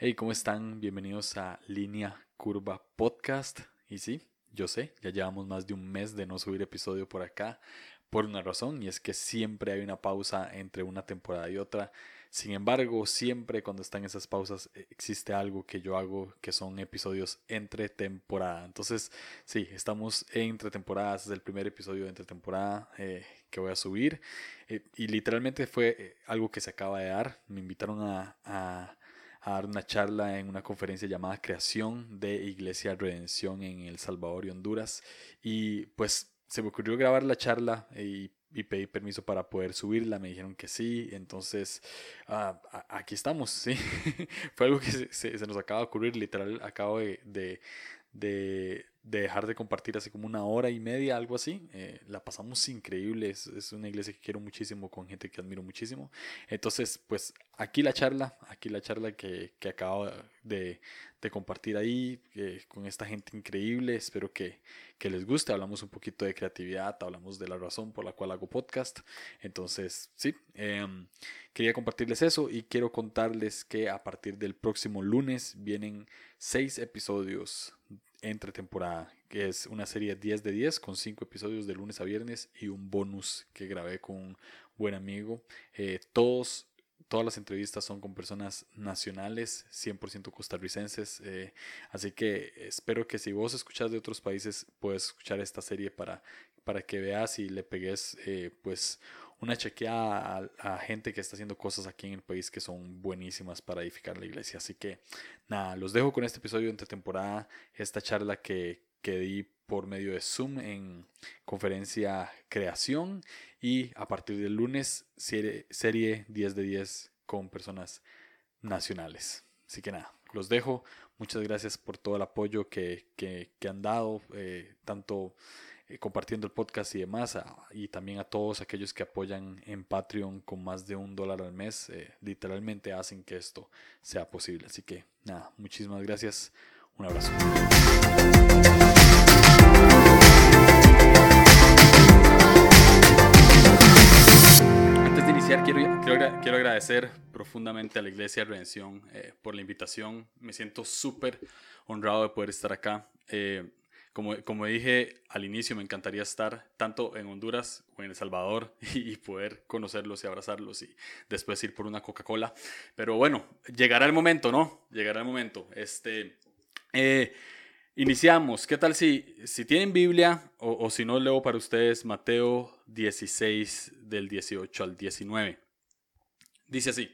Hey, ¿cómo están? Bienvenidos a Línea Curva Podcast. Y sí, yo sé, ya llevamos más de un mes de no subir episodio por acá por una razón y es que siempre hay una pausa entre una temporada y otra. Sin embargo, siempre cuando están esas pausas eh, existe algo que yo hago que son episodios entre temporada. Entonces, sí, estamos entre temporadas, es el primer episodio de entre temporada eh, que voy a subir eh, y literalmente fue algo que se acaba de dar. Me invitaron a a dar una charla en una conferencia llamada Creación de Iglesia Redención en El Salvador y Honduras. Y pues se me ocurrió grabar la charla y, pedí permiso para poder subirla. Me dijeron que sí. Entonces, ah, aquí estamos, sí. Fue algo que se, nos acaba de ocurrir. Literal, acabo de, de de dejar de compartir hace como una hora y media, algo así. Eh, la pasamos increíble, es, una iglesia que quiero muchísimo, con gente que admiro muchísimo. Entonces, pues aquí la charla, aquí la charla que, que acabo de, de, compartir ahí eh, con esta gente increíble. Espero que, que, les guste. Hablamos un poquito de creatividad, hablamos de la razón por la cual hago podcast. Entonces, sí, em, quería compartirles eso y quiero contarles que a partir del próximo lunes vienen seis episodios entre temporada, que es una serie 10 de 10 con 5 episodios de lunes a viernes y un bonus que grabé con un buen amigo. Eh, todos, todas las entrevistas son con personas nacionales, 100% costarricenses, eh, así que espero que si vos escuchas de otros países, puedes escuchar esta serie para, para que veas y le pegues eh, pues una chequeada a, gente que está haciendo cosas aquí en el país que son buenísimas para edificar la iglesia. Así que nada, los dejo con este episodio de entre temporada, esta charla que, que di por medio de Zoom en conferencia Creación y a partir del lunes serie, serie 10 de 10 con personas nacionales. Así que nada, los dejo. Muchas gracias por todo el apoyo que, que, que han dado, eh, tanto eh, compartiendo el podcast y demás, y también a todos aquellos que apoyan en Patreon con más de un dólar al mes, eh, literalmente hacen que esto sea posible. Así que nada, muchísimas gracias, un abrazo. Antes de iniciar, quiero, quiero, agradecer profundamente a la Iglesia de Redención eh, por la invitación. Me siento súper honrado de poder estar acá. Como, dije al inicio, me encantaría estar tanto en Honduras o en El Salvador y, poder conocerlos y abrazarlos y después ir por una Coca-Cola. Pero bueno, llegará el momento, ¿no? Llegará el momento. Este, eh, iniciamos. ¿Qué tal si, si tienen Biblia o, o si no, leo para ustedes Mateo 16 del 18 al 19? Dice así.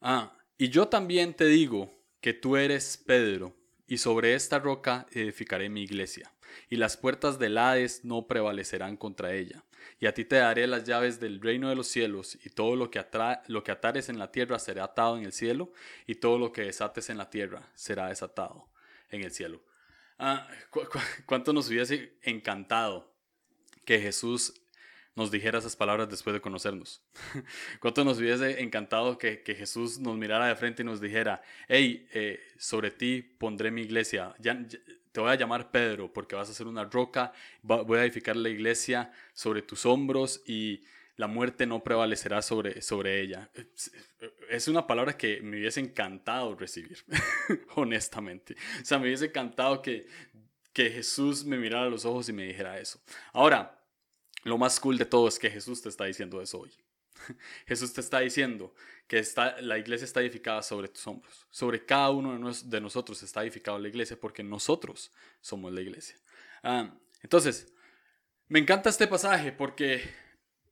Ah, y yo también te digo que tú eres Pedro y sobre esta roca edificaré mi iglesia, y las puertas del Hades no prevalecerán contra ella. Y a ti te daré las llaves del reino de los cielos, y todo lo que, lo que atares en la tierra será atado en el cielo, y todo lo que desates en la tierra será desatado en el cielo. Ah, ¿Cuánto nos hubiese encantado que Jesús nos dijera esas palabras después de conocernos. Cuánto nos hubiese encantado que, Jesús nos mirara de frente y nos dijera, hey, eh, sobre ti pondré mi iglesia, ya, te voy a llamar Pedro porque vas a ser una roca, voy a edificar la iglesia sobre tus hombros y la muerte no prevalecerá sobre, sobre ella. Es una palabra que me hubiese encantado recibir, honestamente. O sea, me hubiese encantado que, que Jesús me mirara a los ojos y me dijera eso. Ahora, lo más cool de todo es que Jesús te está diciendo eso hoy. Jesús te está diciendo que está, la iglesia está edificada sobre tus hombros. Sobre cada uno de, nosotros está edificada la iglesia porque nosotros somos la iglesia. Ah, entonces, me encanta este pasaje porque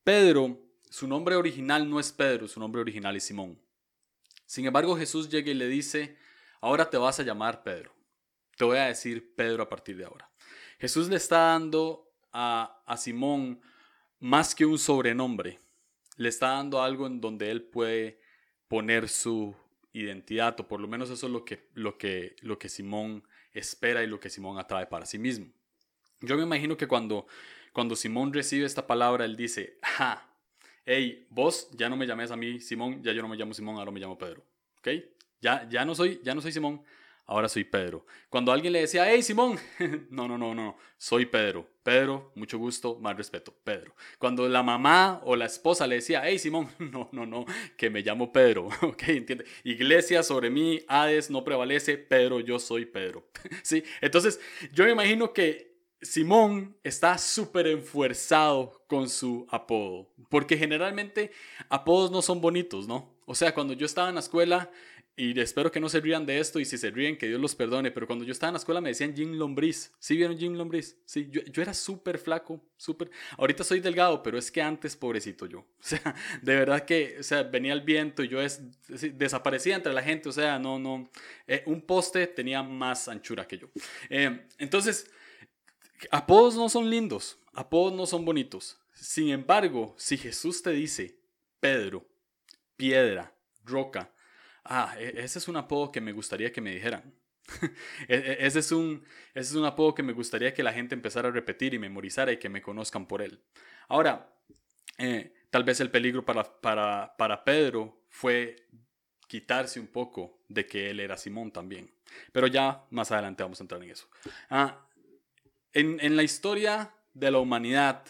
Pedro, su nombre original no es Pedro, su nombre original es Simón. Sin embargo, Jesús llega y le dice, ahora te vas a llamar Pedro. Te voy a decir Pedro a partir de ahora. Jesús le está dando a, Simón más que un sobrenombre. Le está dando algo en donde él puede poner su identidad, o por lo menos eso es lo que, lo que, lo que Simón espera y lo que Simón atrae para sí mismo. Yo me imagino que cuando, cuando Simón recibe esta palabra, él dice, ja, hey, vos ya no me llames a mí Simón, ya yo no me llamo Simón, ahora me llamo Pedro. ¿Ok? Ya, ya, no, soy, ya no soy Simón, ahora soy Pedro. Cuando alguien le decía, hey Simón, no, no, no, no, soy Pedro. Pedro, mucho gusto, más respeto, Pedro. Cuando la mamá o la esposa le decía, hey Simón, no, no, no, que me llamo Pedro, ok, entiende. Iglesia sobre mí, Hades no prevalece, Pedro, yo soy Pedro. sí, entonces yo me imagino que Simón está súper enfuerzado con su apodo, porque generalmente apodos no son bonitos, ¿no? O sea, cuando yo estaba en la escuela, y espero que no se rían de esto y si se ríen, que Dios los perdone. Pero cuando yo estaba en la escuela me decían Jim Lombriz. ¿Sí vieron Jim Lombriz? Sí, yo, yo era súper flaco, súper. Ahorita soy delgado, pero es que antes, pobrecito yo. O sea, de verdad que, o sea, venía el viento y yo es, desaparecía entre la gente. O sea, no, no. Eh, un poste tenía más anchura que yo. Eh, entonces, apodos no son lindos, apodos no son bonitos. Sin embargo, si Jesús te dice Pedro, piedra, roca, ah, e, ese es un apodo que me gustaría que me dijeran. E, e, ese, es un, ese es un apodo que me gustaría que la gente empezara a repetir y memorizara y que me conozcan por él. Ahora, eh, tal vez el peligro para, para, para Pedro fue quitarse un poco de que él era Simón también. Pero ya más adelante vamos a entrar en eso. Ah, en, en, la historia de la humanidad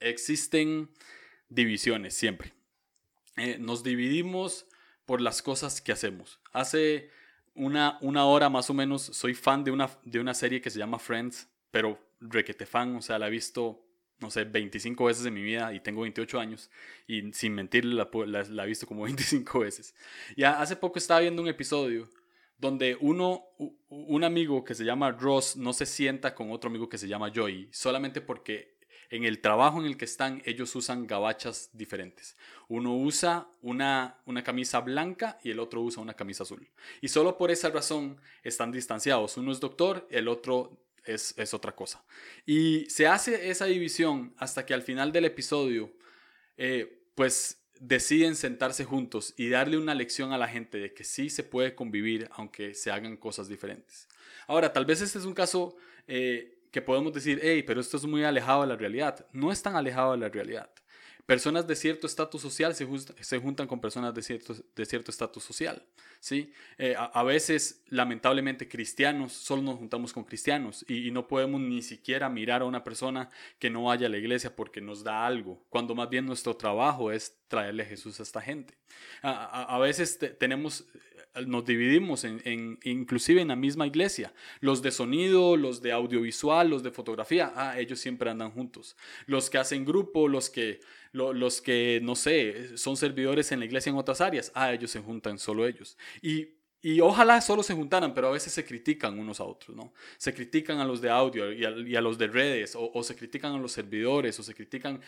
existen divisiones siempre. Eh, nos dividimos por las cosas que hacemos. Hace una, una hora más o menos soy fan de una, de una serie que se llama Friends, pero requete fan, o sea, la he visto, no sé, 25 veces en mi vida y tengo 28 años y sin mentirle la, la, he visto como 25 veces. Ya hace poco estaba viendo un episodio donde uno, un amigo que se llama Ross no se sienta con otro amigo que se llama Joey, solamente porque en el trabajo en el que están, ellos usan gabachas diferentes. Uno usa una, una camisa blanca y el otro usa una camisa azul. Y solo por esa razón están distanciados. Uno es doctor, el otro es, es otra cosa. Y se hace esa división hasta que al final del episodio, eh, pues deciden sentarse juntos y darle una lección a la gente de que sí se puede convivir aunque se hagan cosas diferentes. Ahora, tal vez este es un caso eh, que podemos decir, hey, pero esto es muy alejado de la realidad. No es tan alejado de la realidad. Personas de cierto estatus social se, juntan con personas de cierto de estatus social. ¿sí? Eh, a, veces, lamentablemente, cristianos, solo nos juntamos con cristianos y, no podemos ni siquiera mirar a una persona que no vaya a la iglesia porque nos da algo, cuando más bien nuestro trabajo es traerle Jesús a esta gente. A, veces tenemos nos dividimos en, inclusive en la misma iglesia. Los de sonido, los de audiovisual, los de fotografía, ah, ellos siempre andan juntos. Los que hacen grupo, los que, los que, no sé, son servidores en la iglesia en otras áreas, ah, ellos se juntan solo ellos. Y y ojalá solo se juntaran, pero a veces se critican unos a otros, ¿no? Se critican a los de audio y a, los de redes, o, se critican a los servidores, o se critican,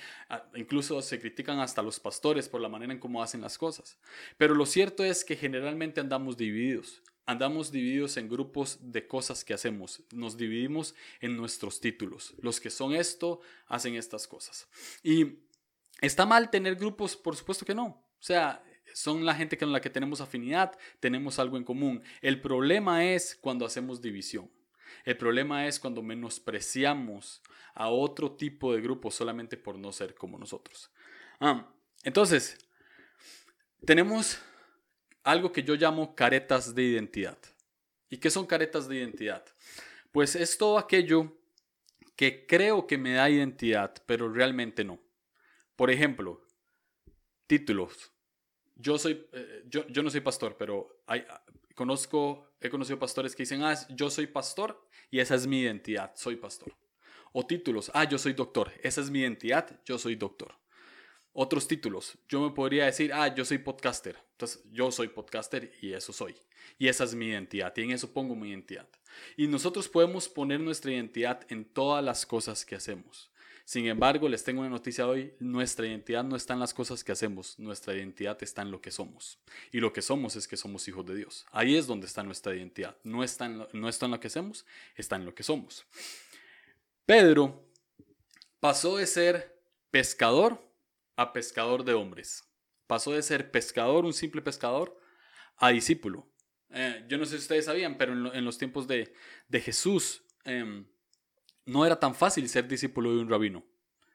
incluso se critican hasta los pastores por la manera en cómo hacen las cosas. Pero lo cierto es que generalmente andamos divididos. Andamos divididos en grupos de cosas que hacemos. Nos dividimos en nuestros títulos. Los que son esto, hacen estas cosas. Y está mal tener grupos, por supuesto que no. O sea, son la gente con la que tenemos afinidad, tenemos algo en común. El problema es cuando hacemos división. El problema es cuando menospreciamos a otro tipo de grupo solamente por no ser como nosotros. Ah, entonces, tenemos algo que yo llamo caretas de identidad. ¿Y qué son caretas de identidad? Pues es todo aquello que creo que me da identidad, pero realmente no. Por ejemplo, títulos yo soy, eh, yo, yo, no soy pastor, pero hay, conozco, he conocido pastores que dicen, ah, yo soy pastor y esa es mi identidad, soy pastor. O títulos, ah, yo soy doctor, esa es mi identidad, yo soy doctor. Otros títulos, yo me podría decir, ah, yo soy podcaster, entonces yo soy podcaster y eso soy. Y esa es mi identidad, y en eso pongo mi identidad. Y nosotros podemos poner nuestra identidad en todas las cosas que hacemos. Sin embargo, les tengo una noticia hoy, nuestra identidad no está en las cosas que hacemos, nuestra identidad está en lo que somos. Y lo que somos es que somos hijos de Dios. Ahí es donde está nuestra identidad. No está en lo, no está en lo que hacemos, está en lo que somos. Pedro pasó de ser pescador a pescador de hombres. Pasó de ser pescador, un simple pescador, a discípulo. Eh, yo no sé si ustedes sabían, pero en, los tiempos de, Jesús, em, no era tan fácil ser discípulo de un rabino.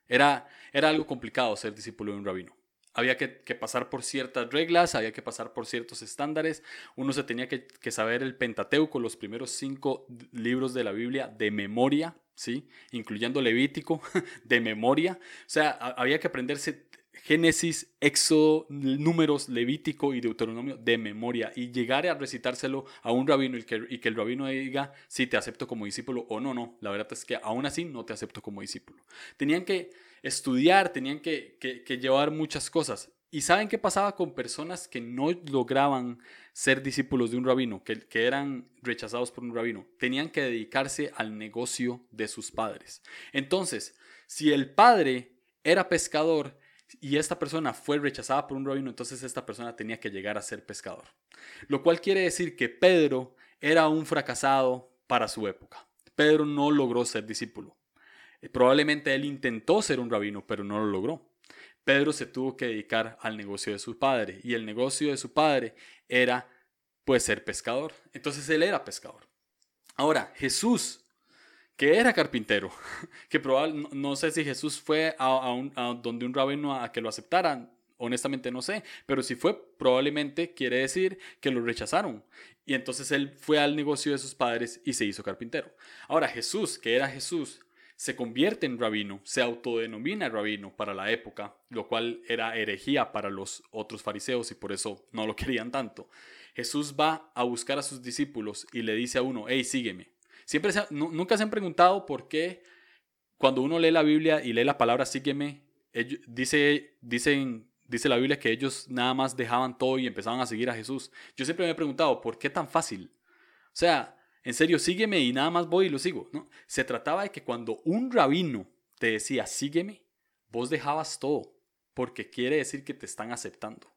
Era, era algo complicado ser discípulo de un rabino. había que, pasar por ciertas reglas, había que pasar por ciertos estándares. Uno se tenía que, saber el Pentateuco, los primeros cinco libros de la Biblia de memoria, ¿sí? Incluyendo Levítico, de memoria. O sea, había que aprenderse Génesis, Éxodo, Números, Levítico y Deuteronomio de memoria y llegar a recitárselo a un rabino y que, que el rabino diga si te acepto como discípulo o no, no. La verdad es que aún así no te acepto como discípulo. Tenían que estudiar, tenían que, llevar muchas cosas. ¿Y saben qué pasaba con personas que no lograban ser discípulos de un rabino, que, que, eran rechazados por un rabino? Tenían que dedicarse al negocio de sus padres. Entonces, si el padre era pescador y esta persona fue rechazada por un rabino, entonces esta persona tenía que llegar a ser pescador. Lo cual quiere decir que Pedro era un fracasado para su época. Pedro no logró ser discípulo. Probablemente él intentó ser un rabino, pero no lo logró. Pedro se tuvo que dedicar al negocio de su padre y el negocio de su padre era pues ser pescador. Entonces él era pescador. Ahora, Jesús, que era carpintero, que probablemente, no, sé si Jesús fue a, donde un rabino a, que lo aceptaran, honestamente no sé, pero si fue, probablemente quiere decir que lo rechazaron. Y entonces él fue al negocio de sus padres y se hizo carpintero. Ahora Jesús, que era Jesús, se convierte en rabino, se autodenomina rabino para la época, lo cual era herejía para los otros fariseos y por eso no lo querían tanto. Jesús va a buscar a sus discípulos y le dice a uno, hey, sígueme. Siempre nunca se han preguntado por qué cuando uno lee la Biblia y lee la palabra sígueme, dice, dicen, dice la Biblia que ellos nada más dejaban todo y empezaban a seguir a Jesús. Yo siempre me he preguntado, ¿por qué tan fácil? O sea, en serio, sígueme y nada más voy y lo sigo. ¿no? Se trataba de que cuando un rabino te decía, sígueme, vos dejabas todo, porque quiere decir que te están aceptando.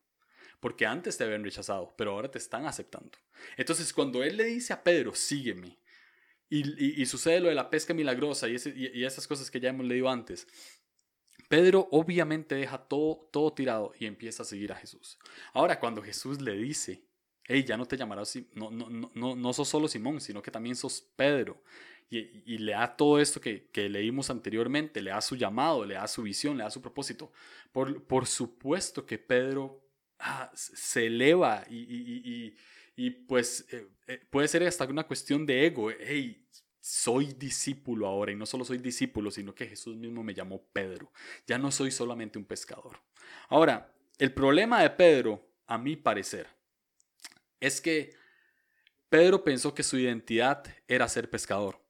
Porque antes te habían rechazado, pero ahora te están aceptando. Entonces, cuando él le dice a Pedro, sígueme, y, sucede lo de la pesca milagrosa y, y, esas cosas que ya hemos leído antes, Pedro obviamente deja todo, todo tirado y empieza a seguir a Jesús. Ahora, cuando Jesús le dice, hey, ya no te llamarás, no, no, no, no sos solo Simón, sino que también sos Pedro. Y, le da todo esto que, leímos anteriormente, le da su llamado, le da su visión, le da su propósito. Por, por supuesto que Pedro ah, se eleva y, pues eh, eh, puede ser hasta una cuestión de ego. Hey, soy discípulo ahora y no solo soy discípulo, sino que Jesús mismo me llamó Pedro. Ya no soy solamente un pescador. Ahora, el problema de Pedro, a mi parecer, es que Pedro pensó que su identidad era ser pescador.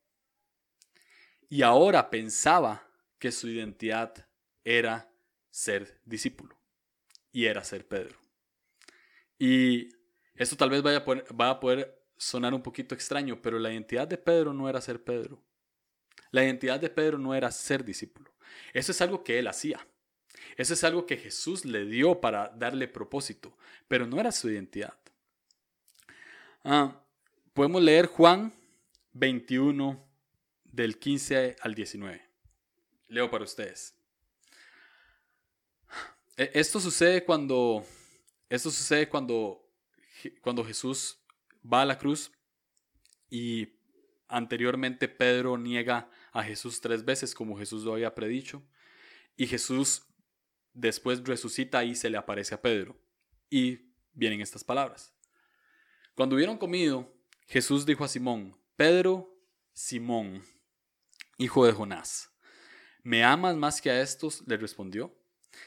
Y ahora pensaba que su identidad era ser discípulo. Y era ser Pedro. Y esto tal vez vaya a, poder, a poder sonar un poquito extraño, pero la identidad de Pedro no era ser Pedro. La identidad de Pedro no era ser discípulo. Eso es algo que él hacía. Eso es algo que Jesús le dio para darle propósito, pero no era su identidad. Ah, podemos leer Juan 21 del 15 al 19. Leo para ustedes. E, esto sucede cuando esto sucede cuando cuando Jesús va a la cruz y anteriormente Pedro niega a Jesús tres veces como Jesús lo había predicho y Jesús después resucita y se le aparece a Pedro y vienen estas palabras. Cuando hubieron comido, Jesús dijo a Simón, Pedro, Simón, hijo de Jonás, ¿me amas más que a estos? Le respondió.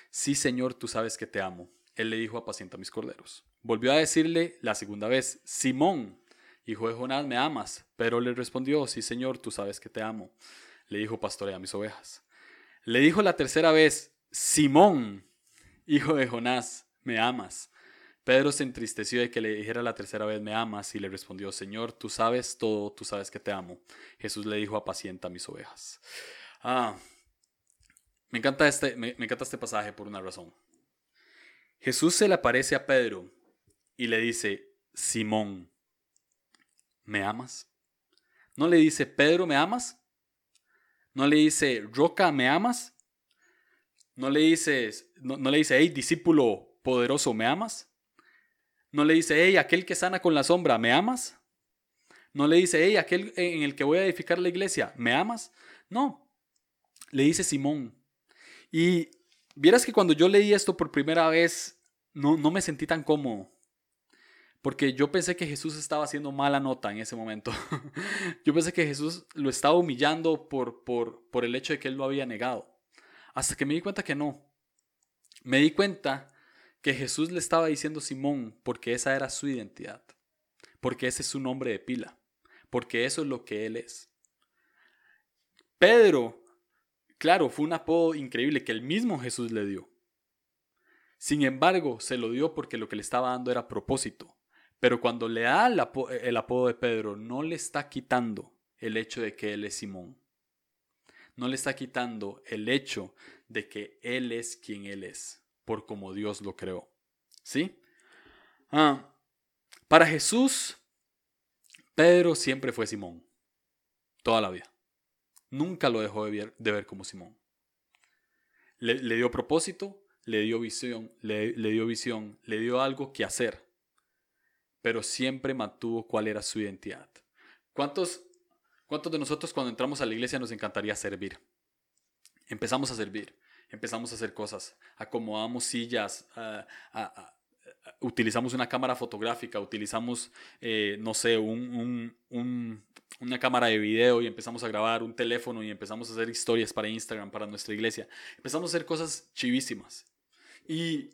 Sí, Señor, tú sabes que te amo. Él le dijo, apacienta mis corderos. Volvió a decirle la segunda vez, Simón, hijo de Jonás, ¿me amas? Pero le respondió, sí, Señor, tú sabes que te amo. Le dijo, pastorea mis ovejas. Le dijo la tercera vez, Simón, hijo de Jonás, ¿me amas? Pedro se entristeció de que le dijera la tercera vez, me amas, y le respondió, Señor, tú sabes todo, tú sabes que te amo. Jesús le dijo, apacienta mis ovejas. Ah, me encanta, este, me, encanta este pasaje por una razón. Jesús se le aparece a Pedro y le dice, Simón, ¿me amas? No le dice, Pedro, ¿me amas? No le dice, Roca, ¿me amas? No le dice, no, le dice, hey, discípulo poderoso, ¿me amas? No le dice, hey, aquel que sana con la sombra, ¿me amas? No le dice, hey, aquel en el que voy a edificar la iglesia, ¿me amas? No. Le dice Simón. Y vieras que cuando yo leí esto por primera vez, no, no me sentí tan cómodo. Porque yo pensé que Jesús estaba haciendo mala nota en ese momento. yo pensé que Jesús lo estaba humillando por, por, por el hecho de que él lo había negado. Hasta que me di cuenta que no. Me di cuenta que Jesús le estaba diciendo Simón porque esa era su identidad. Porque ese es su nombre de pila. Porque eso es lo que él es. Pedro, claro, fue un apodo increíble que el mismo Jesús le dio. Sin embargo, se lo dio porque lo que le estaba dando era propósito. Pero cuando le da el, apodo de Pedro, no le está quitando el hecho de que él es Simón. No le está quitando el hecho de que él es quien él es, por como Dios lo creó. ¿Sí? Ah, para Jesús, Pedro siempre fue Simón. Toda la vida. Nunca lo dejó de ver, como Simón. Le, dio propósito, le dio visión, le dio visión, le dio algo que hacer pero siempre mantuvo cuál era su identidad. ¿Cuántos, ¿Cuántos de nosotros cuando entramos a la iglesia nos encantaría servir? Empezamos a servir, empezamos a hacer cosas, acomodamos sillas, utilizamos una cámara fotográfica, utilizamos, eh, no sé, un, una cámara de video y empezamos a grabar un teléfono y empezamos a hacer historias para Instagram, para nuestra iglesia. Empezamos a hacer cosas chivísimas. Y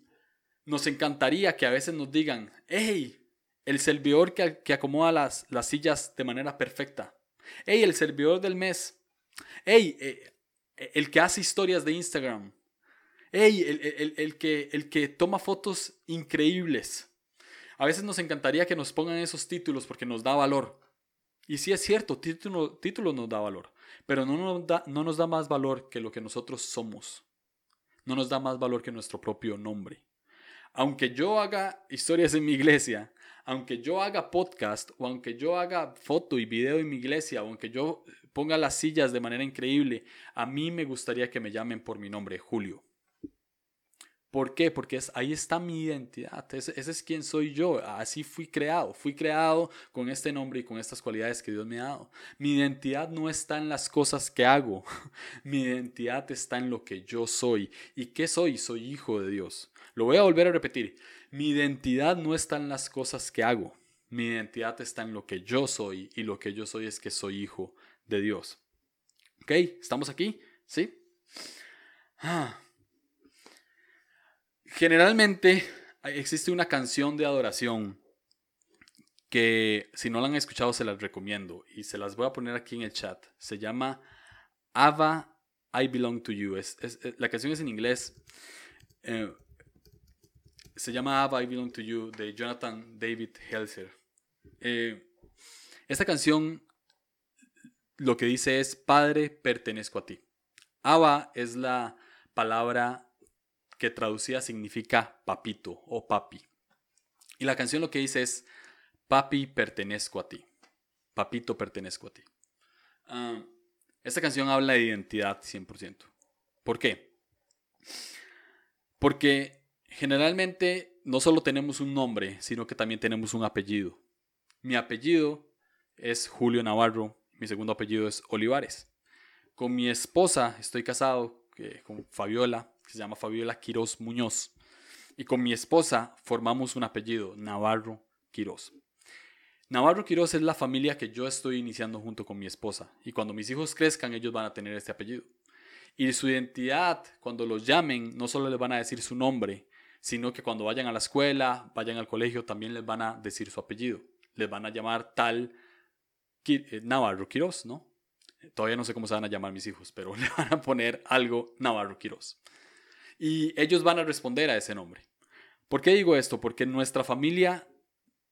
nos encantaría que a veces nos digan, hey, el servidor que, que acomoda las, las, sillas de manera perfecta. Hey, el servidor del mes. Hey, eh, eh, el que hace historias de Instagram. Hey, el, el, que, el que toma fotos increíbles. A veces nos encantaría que nos pongan esos títulos porque nos da valor. Y sí es cierto, título, título nos da valor, pero no nos da, no nos da más valor que lo que nosotros somos. No nos da más valor que nuestro propio nombre. Aunque yo haga historias en mi iglesia, aunque yo haga podcast o aunque yo haga foto y video en mi iglesia o aunque yo ponga las sillas de manera increíble, a mí me gustaría que me llamen por mi nombre, Julio. ¿Por qué? Porque ahí está mi identidad. Ese, ese, es quien soy yo. Así fui creado. Fui creado con este nombre y con estas cualidades que Dios me ha dado. Mi identidad no está en las cosas que hago. Mi identidad está en lo que yo soy. ¿Y qué soy? Soy hijo de Dios. Lo voy a volver a repetir. Mi identidad no está en las cosas que hago. Mi identidad está en lo que yo soy y lo que yo soy es que soy hijo de Dios. ¿Ok? ¿Estamos aquí? ¿Sí? Ah. Generalmente existe una canción de adoración que si no la han escuchado se las recomiendo y se las voy a poner aquí en el chat. Se llama Ava, I Belong to You. La canción es en inglés. Eh, se llama I Belong to You de Jonathan David Helser. Eh, esta canción lo que dice es, Padre, pertenezco a ti. Abba es la palabra que traducida significa papito o papi. Y la canción lo que dice es, Papi, pertenezco a ti. Papito, pertenezco a ti. Ah, esta canción habla de identidad 100%. ¿Por qué? Porque generalmente no solo tenemos un nombre, sino que también tenemos un apellido. Mi apellido es Julio Navarro, mi segundo apellido es Olivares. Con mi esposa estoy casado con Fabiola, que se llama Fabiola Quiroz Muñoz. Y con mi esposa formamos un apellido, Navarro Quiroz. Navarro Quiroz es la familia que yo estoy iniciando junto con mi esposa. Y cuando mis hijos crezcan, ellos van a tener este apellido. Y su identidad, cuando los llamen, no solo les van a decir su nombre, sino que cuando vayan a la escuela, vayan al colegio, también les van a decir su apellido. Les van a llamar tal eh, Navarro Quiroz, ¿no? Todavía no sé cómo se van a llamar mis hijos, pero le van a poner algo Navarro Quiroz. Y ellos van a responder a ese nombre. ¿Por qué digo esto? Porque nuestra familia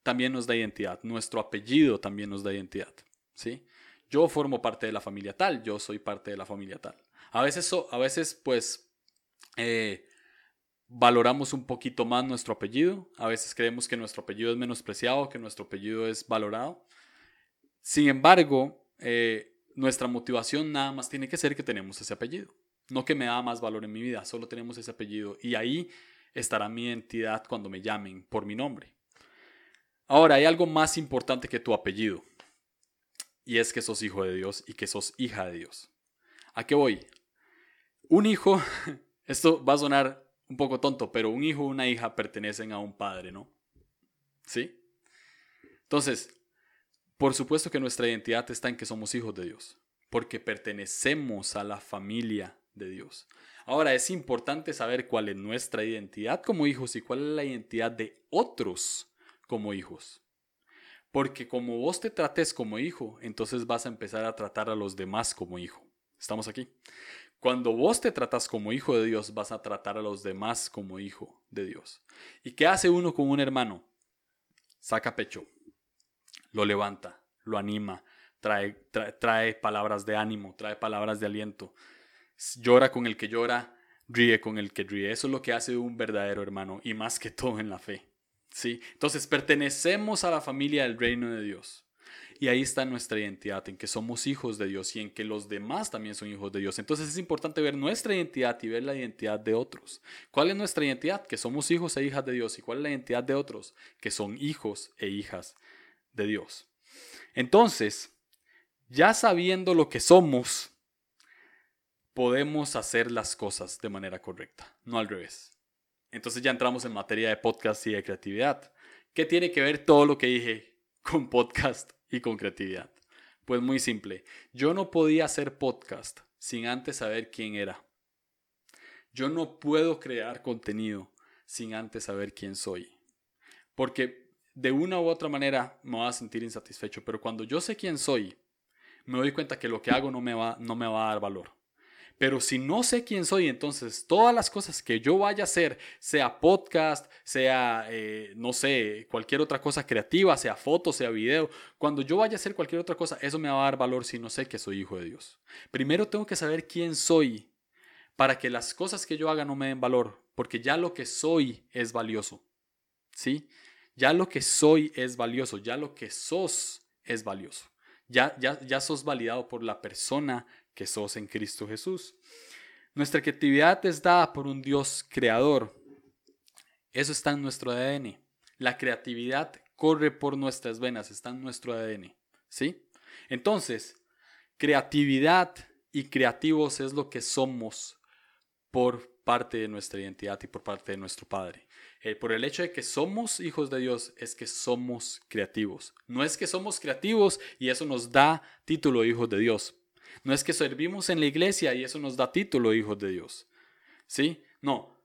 también nos da identidad, nuestro apellido también nos da identidad, ¿sí? Yo formo parte de la familia tal, yo soy parte de la familia tal. A veces, a veces pues, eh, valoramos un poquito más nuestro apellido. A veces creemos que nuestro apellido es menospreciado, que nuestro apellido es valorado. Sin embargo, eh, nuestra motivación nada más tiene que ser que tenemos ese apellido. No que me da más valor en mi vida, solo tenemos ese apellido. Y ahí estará mi identidad cuando me llamen por mi nombre. Ahora, hay algo más importante que tu apellido. Y es que sos hijo de Dios y que sos hija de Dios. ¿A qué voy? Un hijo Esto va a sonar un poco tonto, pero un hijo o una hija pertenecen a un padre, ¿no? ¿Sí? Entonces, por supuesto que nuestra identidad está en que somos hijos de Dios, porque pertenecemos a la familia de Dios. Ahora, es importante saber cuál es nuestra identidad como hijos y cuál es la identidad de otros como hijos. Porque como vos te trates como hijo, entonces vas a empezar a tratar a los demás como hijo. ¿Estamos aquí? Cuando vos te tratas como hijo de Dios, vas a tratar a los demás como hijo de Dios. ¿Y qué hace uno con un hermano? Saca pecho, lo levanta, lo anima, trae, palabras de ánimo, trae palabras de aliento. Llora con el que llora, ríe con el que ríe. Eso es lo que hace un verdadero hermano y más que todo en la fe. ¿sí? Entonces pertenecemos a la familia del reino de Dios. Y ahí está nuestra identidad, en que somos hijos de Dios y en que los demás también son hijos de Dios. Entonces es importante ver nuestra identidad y ver la identidad de otros. ¿Cuál es nuestra identidad? Que somos hijos e hijas de Dios. ¿Y cuál es la identidad de otros? Que son hijos e hijas de Dios. Entonces, ya sabiendo lo que somos, podemos hacer las cosas de manera correcta, no al revés. Entonces ya entramos en materia de podcast y de creatividad. ¿Qué tiene que ver todo lo que dije con podcast y con creatividad? Pues muy simple, yo no podía hacer podcast sin antes saber quién era. Yo no puedo crear contenido sin antes saber quién soy. Porque de una u otra manera me voy a sentir insatisfecho, pero cuando yo sé quién soy, me doy cuenta que lo que hago no me va, no me va a dar valor. Pero si no sé quién soy, entonces todas las cosas que yo vaya a hacer, sea podcast, sea, eh, no sé, cualquier otra cosa creativa, sea foto, sea video, cuando yo vaya a hacer cualquier otra cosa, eso me va a dar valor si no sé que soy hijo de Dios. Primero tengo que saber quién soy para que las cosas que yo haga no me den valor, porque ya lo que soy es valioso. ¿Sí? Ya lo que soy es valioso, ya lo que sos es valioso. Ya, ya, ya sos validado por la persona que sos en Cristo Jesús. Nuestra creatividad es dada por un Dios creador. Eso está en nuestro ADN. La creatividad corre por nuestras venas, está en nuestro ADN. ¿Sí? Entonces, creatividad y creativos es lo que somos por parte de nuestra identidad y por parte de nuestro Padre. Eh, por el hecho de que somos hijos de Dios es que somos creativos. No es que somos creativos y eso nos da título de hijos de Dios. No es que servimos en la iglesia y eso nos da título hijos de Dios. ¿Sí? No.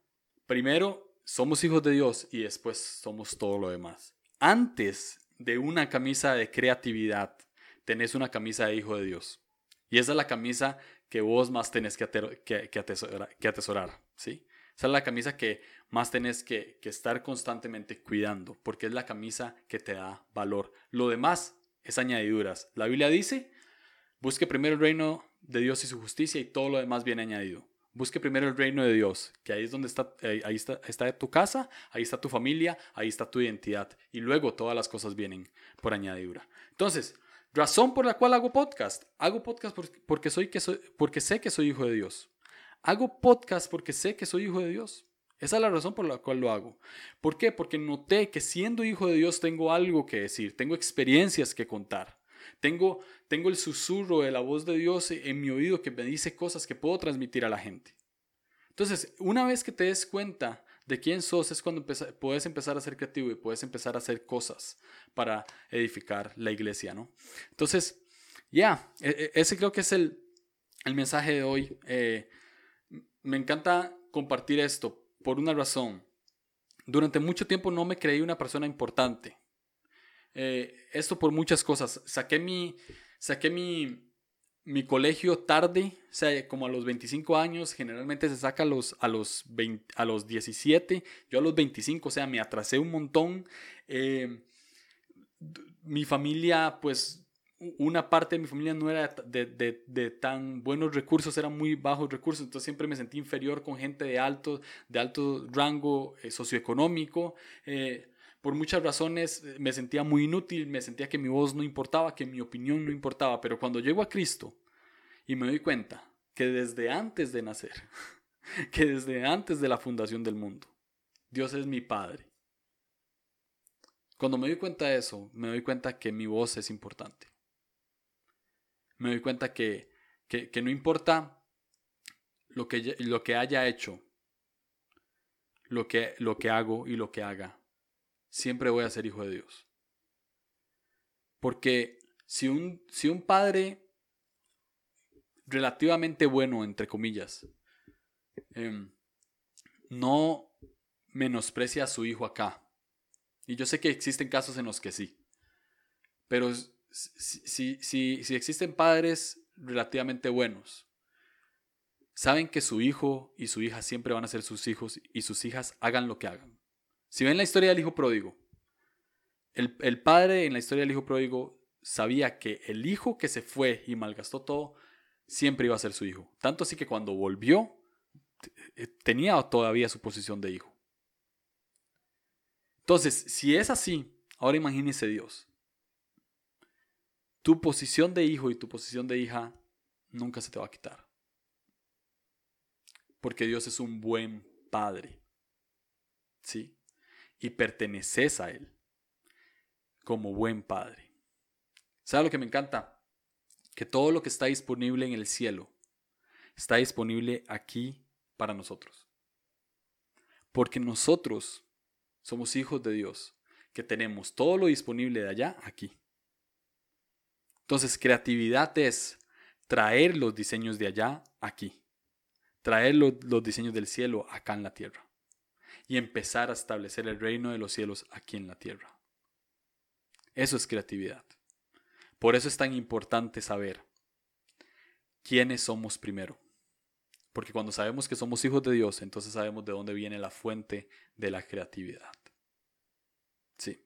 Primero somos hijos de Dios y después somos todo lo demás. Antes de una camisa de creatividad, tenés una camisa de hijo de Dios. Y esa es la camisa que vos más tenés que, atesorar, ¿sí? Esa es la camisa que más tenés que, que estar constantemente cuidando, porque es la camisa que te da valor. Lo demás es añadiduras. La Biblia dice Busque primero el reino de Dios y su justicia y todo lo demás viene añadido. Busque primero el reino de Dios, que ahí es donde está, ahí está, está tu casa, ahí está tu familia, ahí está tu identidad. Y luego todas las cosas vienen por añadidura. Entonces, razón por la cual hago podcast. Hago podcast porque, soy que soy, porque sé que soy hijo de Dios. Hago podcast porque sé que soy hijo de Dios. Esa es la razón por la cual lo hago. ¿Por qué? Porque noté que siendo hijo de Dios tengo algo que decir, tengo experiencias que contar. Tengo, tengo el susurro de la voz de Dios en mi oído que me dice cosas que puedo transmitir a la gente. Entonces, una vez que te des cuenta de quién sos, es cuando puedes empezar a ser creativo y puedes empezar a hacer cosas para edificar la iglesia, ¿no? Entonces, ya, e, e, ese creo que es el, el mensaje de hoy. Eh, me encanta compartir esto por una razón. Durante mucho tiempo no me creí una persona importante. Eh, esto por muchas cosas. Saqué mi, saqué mi, mi colegio tarde, o sea, como a los 25 años, generalmente se saca a los, a los, a los 17, yo a los 25, o sea, me atrasé un montón. Eh, mi familia, pues, una parte de mi familia no era de, de, de, tan buenos recursos, eran muy bajos recursos, entonces siempre me sentí inferior con gente de alto, de alto rango eh, socioeconómico. Eh, por muchas razones eh, me sentía muy inútil, me sentía que mi voz no importaba, que mi opinión no importaba, pero cuando llego a Cristo y me doy cuenta que desde antes de nacer, que desde antes de la fundación del mundo, Dios es mi Padre. Cuando me doy cuenta de eso, me doy cuenta que mi voz es importante. Me doy cuenta que, que, no importa lo que, lo que haya hecho, lo que, lo que hago y lo que haga, siempre voy a ser hijo de Dios. Porque si un, si un padre relativamente bueno, entre comillas, em, no menosprecia a su hijo acá, y yo sé que existen casos en los que sí, pero si, si, si existen padres relativamente buenos, saben que su hijo y su hija siempre van a ser sus hijos y sus hijas hagan lo que hagan. Si ven la historia del hijo pródigo, el, el, padre en la historia del hijo pródigo sabía que el hijo que se fue y malgastó todo siempre iba a ser su hijo. Tanto así que cuando volvió eh, tenía todavía su posición de hijo. Entonces, si es así, ahora imagínese Dios. Tu posición de hijo y tu posición de hija nunca se te va a quitar. Porque Dios es un buen padre. ¿Sí? Y perteneces a Él como buen padre. ¿Sabe lo que me encanta? Que todo lo que está disponible en el cielo está disponible aquí para nosotros. Porque nosotros somos hijos de Dios, que tenemos todo lo disponible de allá aquí. Entonces, creatividad es traer los diseños de allá aquí. Traer los, diseños del cielo acá en la tierra. Y empezar a establecer el reino de los cielos aquí en la tierra. Eso es creatividad. Por eso es tan importante saber quiénes somos primero. Porque cuando sabemos que somos hijos de Dios, entonces sabemos de dónde viene la fuente de la creatividad. Sí.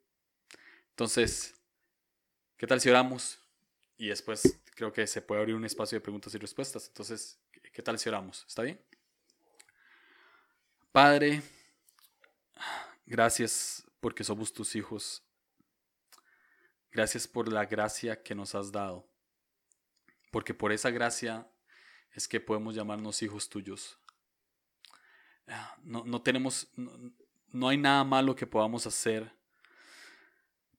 Entonces, ¿qué tal si oramos? y después creo que se puede abrir un espacio de preguntas y respuestas. Entonces, ¿qué tal si oramos? ¿Está bien? Padre, gracias porque somos tus hijos. Gracias por la gracia que nos has dado. Porque por esa gracia es que podemos llamarnos hijos tuyos. No, tenemos, no hay nada malo que podamos hacer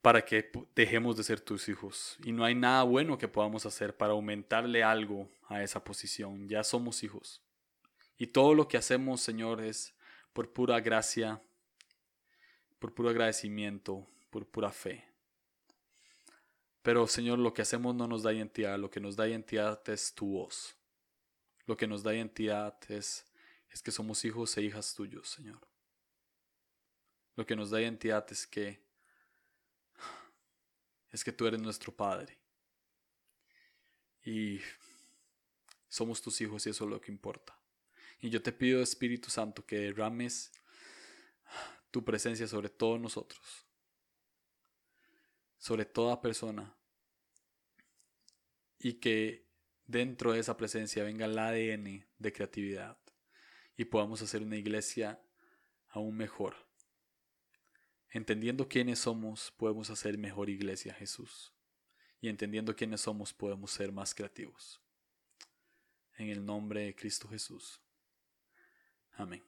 para que dejemos de ser tus hijos. Y no hay nada bueno que podamos hacer para aumentarle algo a esa posición. Ya somos hijos. Y todo lo que hacemos, Señor, es por pura gracia, por puro agradecimiento, por pura fe. Pero, Señor, lo que hacemos no nos da identidad. Lo que nos da identidad es tu voz. Lo que nos da identidad es, es que somos hijos e hijas tuyos, Señor. Lo que nos da identidad es que es que tú eres nuestro Padre. Y somos tus hijos y eso es lo que importa. Y yo te pido, Espíritu Santo, que derrames tu presencia sobre todos nosotros, sobre toda persona, y que dentro de esa presencia venga el ADN de creatividad y podamos hacer una iglesia aún mejor Entendiendo quiénes somos, podemos hacer mejor iglesia, Jesús. Y entendiendo quiénes somos, podemos ser más creativos. En el nombre de Cristo Jesús. Amén.